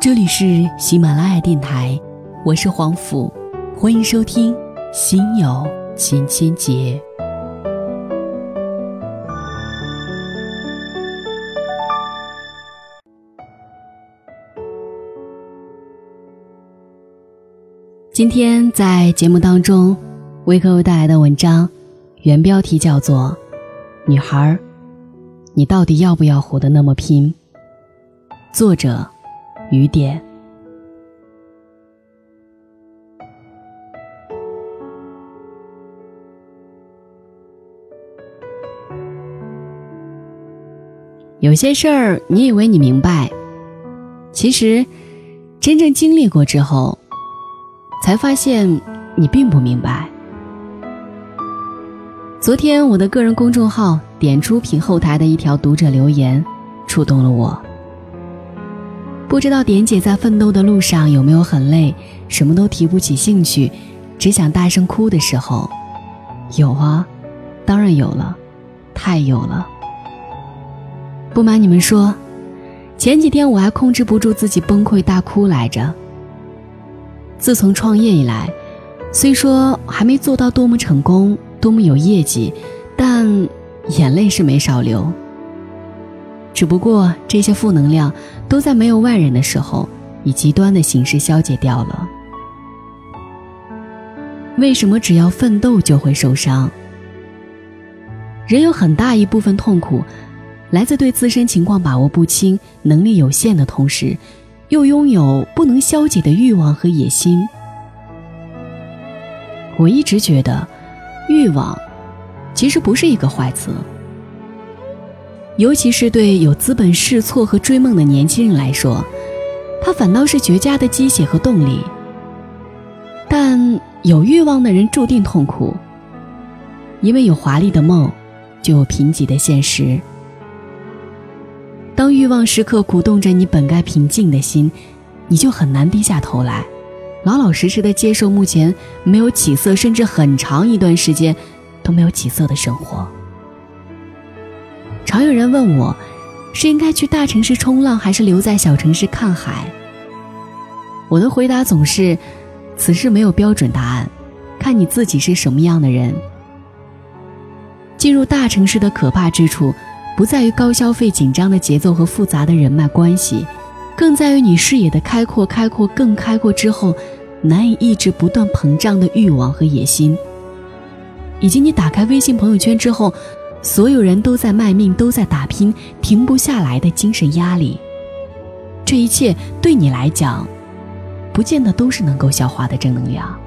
这里是喜马拉雅电台，我是黄甫，欢迎收听《心有千千结》。今天在节目当中为各位带来的文章，原标题叫做《女孩，你到底要不要活得那么拼》。作者：雨点。有些事儿，你以为你明白，其实真正经历过之后。才发现你并不明白。昨天我的个人公众号点出品后台的一条读者留言，触动了我。不知道点姐在奋斗的路上有没有很累，什么都提不起兴趣，只想大声哭的时候？有啊，当然有了，太有了。不瞒你们说，前几天我还控制不住自己崩溃大哭来着。自从创业以来，虽说还没做到多么成功、多么有业绩，但眼泪是没少流。只不过这些负能量都在没有外人的时候，以极端的形式消解掉了。为什么只要奋斗就会受伤？人有很大一部分痛苦，来自对自身情况把握不清、能力有限的同时。又拥有不能消解的欲望和野心。我一直觉得，欲望其实不是一个坏词，尤其是对有资本试错和追梦的年轻人来说，它反倒是绝佳的鸡血和动力。但有欲望的人注定痛苦，因为有华丽的梦，就有贫瘠的现实。当欲望时刻鼓动着你本该平静的心，你就很难低下头来，老老实实的接受目前没有起色，甚至很长一段时间都没有起色的生活。常有人问我，是应该去大城市冲浪，还是留在小城市看海？我的回答总是：此事没有标准答案，看你自己是什么样的人。进入大城市的可怕之处。不在于高消费、紧张的节奏和复杂的人脉关系，更在于你视野的开阔、开阔更开阔之后，难以抑制不断膨胀的欲望和野心，以及你打开微信朋友圈之后，所有人都在卖命、都在打拼、停不下来的精神压力。这一切对你来讲，不见得都是能够消化的正能量，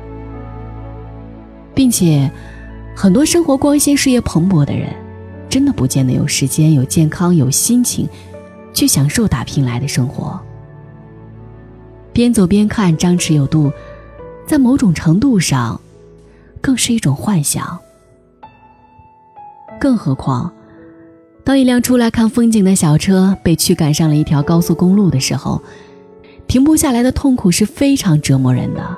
并且，很多生活光鲜、事业蓬勃的人。真的不见得有时间、有健康、有心情，去享受打拼来的生活。边走边看，张弛有度，在某种程度上，更是一种幻想。更何况，当一辆出来看风景的小车被驱赶上了一条高速公路的时候，停不下来的痛苦是非常折磨人的。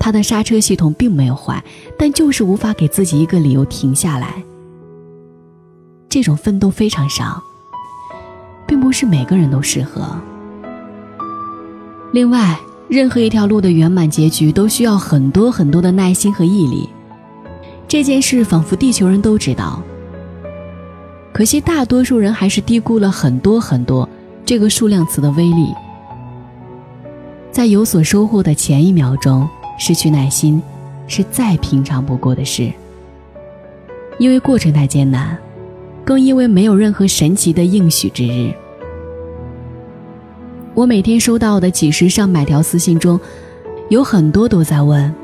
他的刹车系统并没有坏，但就是无法给自己一个理由停下来。这种奋斗非常伤，并不是每个人都适合。另外，任何一条路的圆满结局都需要很多很多的耐心和毅力。这件事仿佛地球人都知道，可惜大多数人还是低估了很多很多这个数量词的威力。在有所收获的前一秒钟失去耐心，是再平常不过的事，因为过程太艰难。更因为没有任何神奇的应许之日。我每天收到的几十上百条私信中，有很多都在问：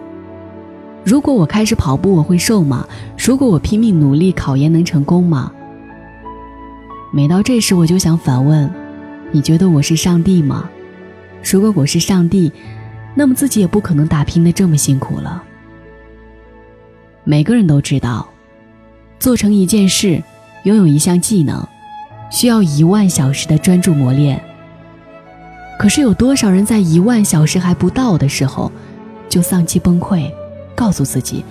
如果我开始跑步，我会瘦吗？如果我拼命努力，考研能成功吗？每到这时，我就想反问：你觉得我是上帝吗？如果我是上帝，那么自己也不可能打拼的这么辛苦了。每个人都知道，做成一件事。拥有一项技能，需要一万小时的专注磨练。可是有多少人在一万小时还不到的时候，就丧气崩溃，告诉自己，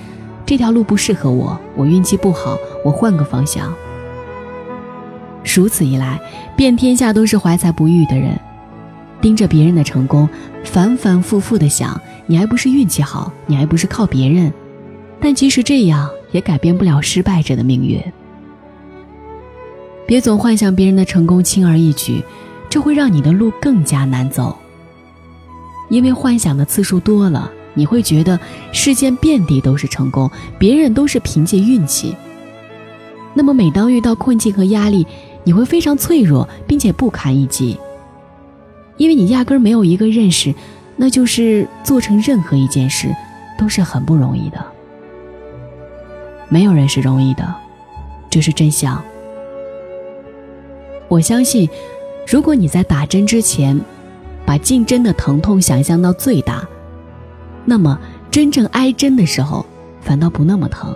这条路不适合我，我运气不好，我换个方向。如此一来，遍天下都是怀才不遇的人，盯着别人的成功，反反复复的想，你还不是运气好，你还不是靠别人。但即使这样，也改变不了失败者的命运。别总幻想别人的成功轻而易举，这会让你的路更加难走。因为幻想的次数多了，你会觉得世间遍地都是成功，别人都是凭借运气。那么，每当遇到困境和压力，你会非常脆弱，并且不堪一击。因为你压根没有一个认识，那就是做成任何一件事都是很不容易的。没有人是容易的，这是真相。我相信，如果你在打针之前，把进针的疼痛想象到最大，那么真正挨针的时候，反倒不那么疼。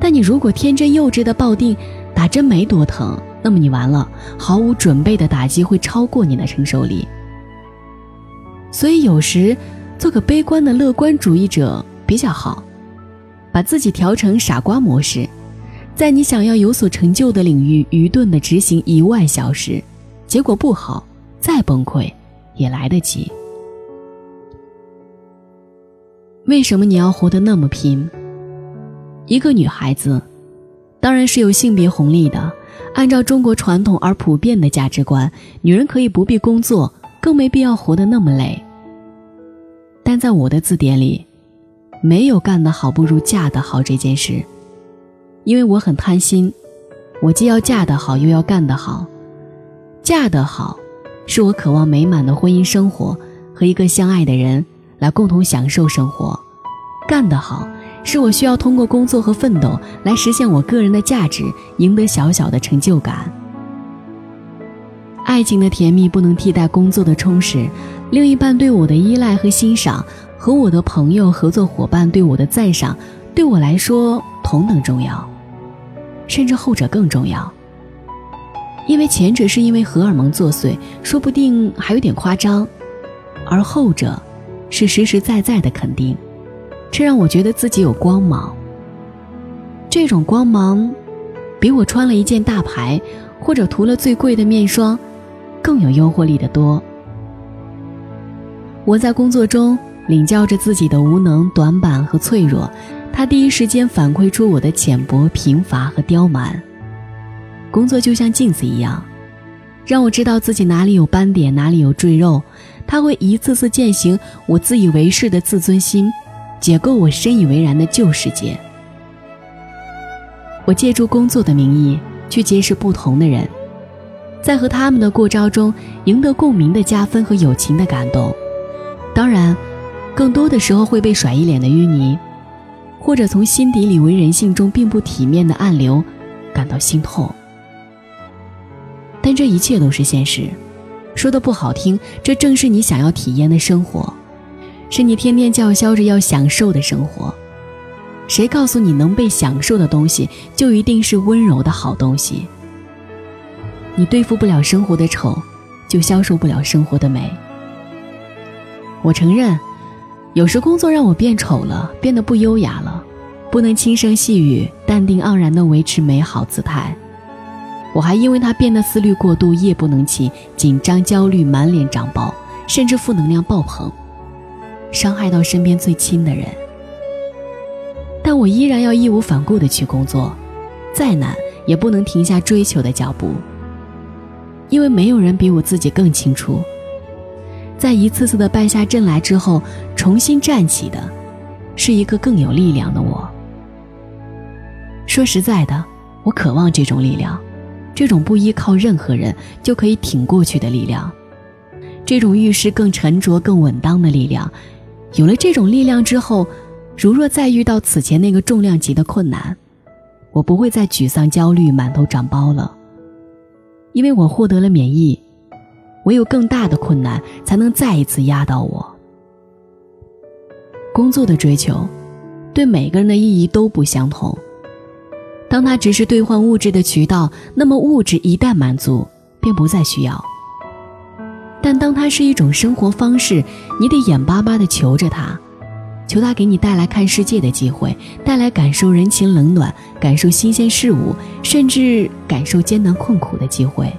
但你如果天真幼稚的抱定打针没多疼，那么你完了，毫无准备的打击会超过你的承受力。所以有时做个悲观的乐观主义者比较好，把自己调成傻瓜模式，在你想要有所成就的领域愚钝的执行一万小时，结果不好，再崩溃也来得及。为什么你要活得那么拼？一个女孩子，当然是有性别红利的。按照中国传统而普遍的价值观，女人可以不必工作，更没必要活得那么累。但在我的字典里，没有干得好不如嫁得好这件事，因为我很贪心，我既要嫁得好，又要干得好。嫁得好，是我渴望美满的婚姻生活和一个相爱的人来共同享受生活；干得好。是我需要通过工作和奋斗来实现我个人的价值，赢得小小的成就感。爱情的甜蜜不能替代工作的充实，另一半对我的依赖和欣赏，和我的朋友、合作伙伴对我的赞赏，对我来说同等重要，甚至后者更重要。因为前者是因为荷尔蒙作祟，说不定还有点夸张，而后者是实实在在的肯定。这让我觉得自己有光芒。这种光芒，比我穿了一件大牌，或者涂了最贵的面霜，更有诱惑力的多。我在工作中领教着自己的无能、短板和脆弱，他第一时间反馈出我的浅薄、贫乏和刁蛮。工作就像镜子一样，让我知道自己哪里有斑点，哪里有赘肉。他会一次次践行我自以为是的自尊心。解构我深以为然的旧世界。我借助工作的名义去结识不同的人，在和他们的过招中赢得共鸣的加分和友情的感动。当然，更多的时候会被甩一脸的淤泥，或者从心底里为人性中并不体面的暗流感到心痛。但这一切都是现实，说的不好听，这正是你想要体验的生活。是你天天叫嚣着要享受的生活，谁告诉你能被享受的东西就一定是温柔的好东西？你对付不了生活的丑，就消受不了生活的美。我承认，有时工作让我变丑了，变得不优雅了，不能轻声细语、淡定盎然地维持美好姿态。我还因为他变得思虑过度、夜不能寝、紧张焦虑、满脸长包，甚至负能量爆棚。伤害到身边最亲的人，但我依然要义无反顾地去工作，再难也不能停下追求的脚步。因为没有人比我自己更清楚，在一次次的败下阵来之后，重新站起的，是一个更有力量的我。说实在的，我渴望这种力量，这种不依靠任何人就可以挺过去的力量，这种遇事更沉着、更稳当的力量。有了这种力量之后，如若再遇到此前那个重量级的困难，我不会再沮丧、焦虑、满头长包了，因为我获得了免疫。唯有更大的困难才能再一次压倒我。工作的追求，对每个人的意义都不相同。当它只是兑换物质的渠道，那么物质一旦满足，便不再需要。但当它是一种生活方式，你得眼巴巴地求着它，求它给你带来看世界的机会，带来感受人情冷暖、感受新鲜事物，甚至感受艰难困苦的机会。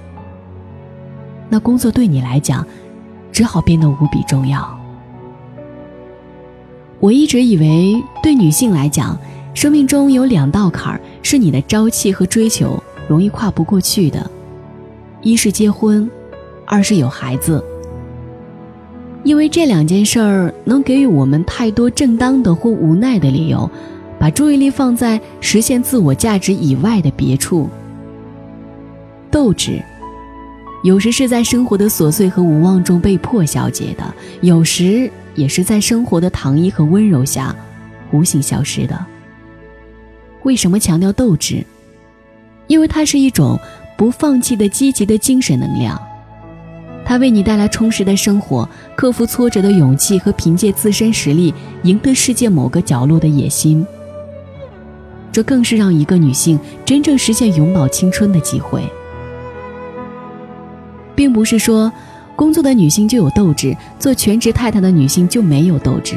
那工作对你来讲，只好变得无比重要。我一直以为，对女性来讲，生命中有两道坎儿是你的朝气和追求容易跨不过去的，一是结婚，二是有孩子。因为这两件事儿能给予我们太多正当的或无奈的理由，把注意力放在实现自我价值以外的别处。斗志，有时是在生活的琐碎和无望中被迫消解的，有时也是在生活的糖衣和温柔下，无形消失的。为什么强调斗志？因为它是一种不放弃的积极的精神能量。它为你带来充实的生活，克服挫折的勇气和凭借自身实力赢得世界某个角落的野心。这更是让一个女性真正实现永葆青春的机会。并不是说，工作的女性就有斗志，做全职太太的女性就没有斗志。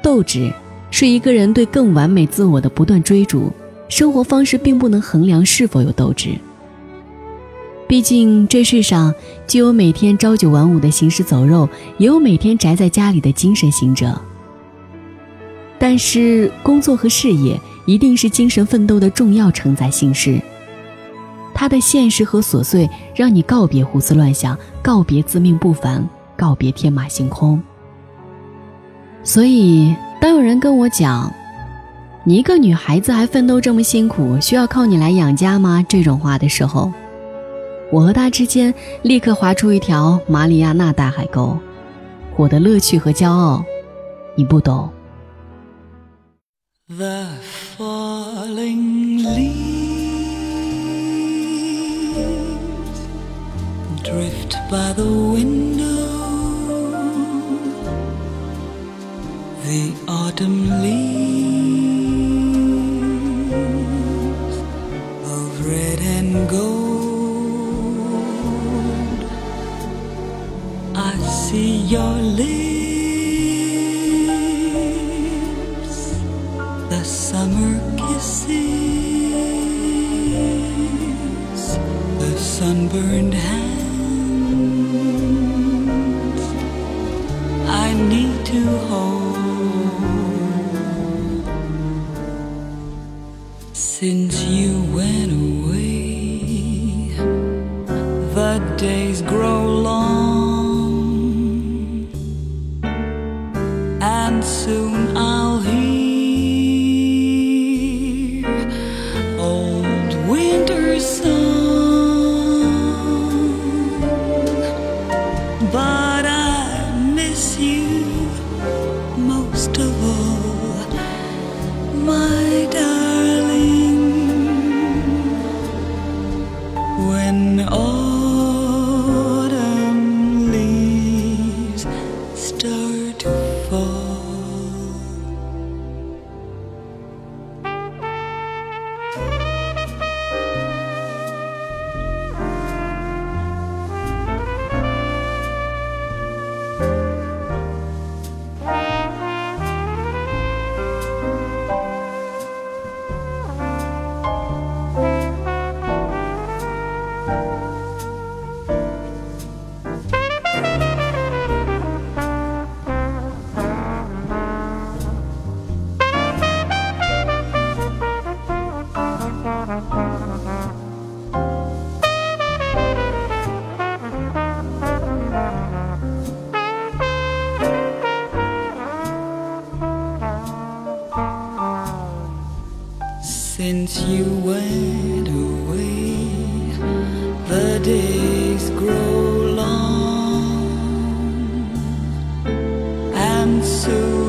斗志是一个人对更完美自我的不断追逐，生活方式并不能衡量是否有斗志。毕竟这世上，既有每天朝九晚五的行尸走肉，也有每天宅在家里的精神行者。但是，工作和事业一定是精神奋斗的重要承载形式。它的现实和琐碎，让你告别胡思乱想，告别自命不凡，告别天马行空。所以，当有人跟我讲，你一个女孩子还奋斗这么辛苦，需要靠你来养家吗？这种话的时候。我和他之间立刻划出一条马里亚纳大海沟，我的乐趣和骄傲，你不懂。autumn leaves of red and gold. I see your lips, the summer kisses, the sunburned hands. Since you went away, the days grow long, and soon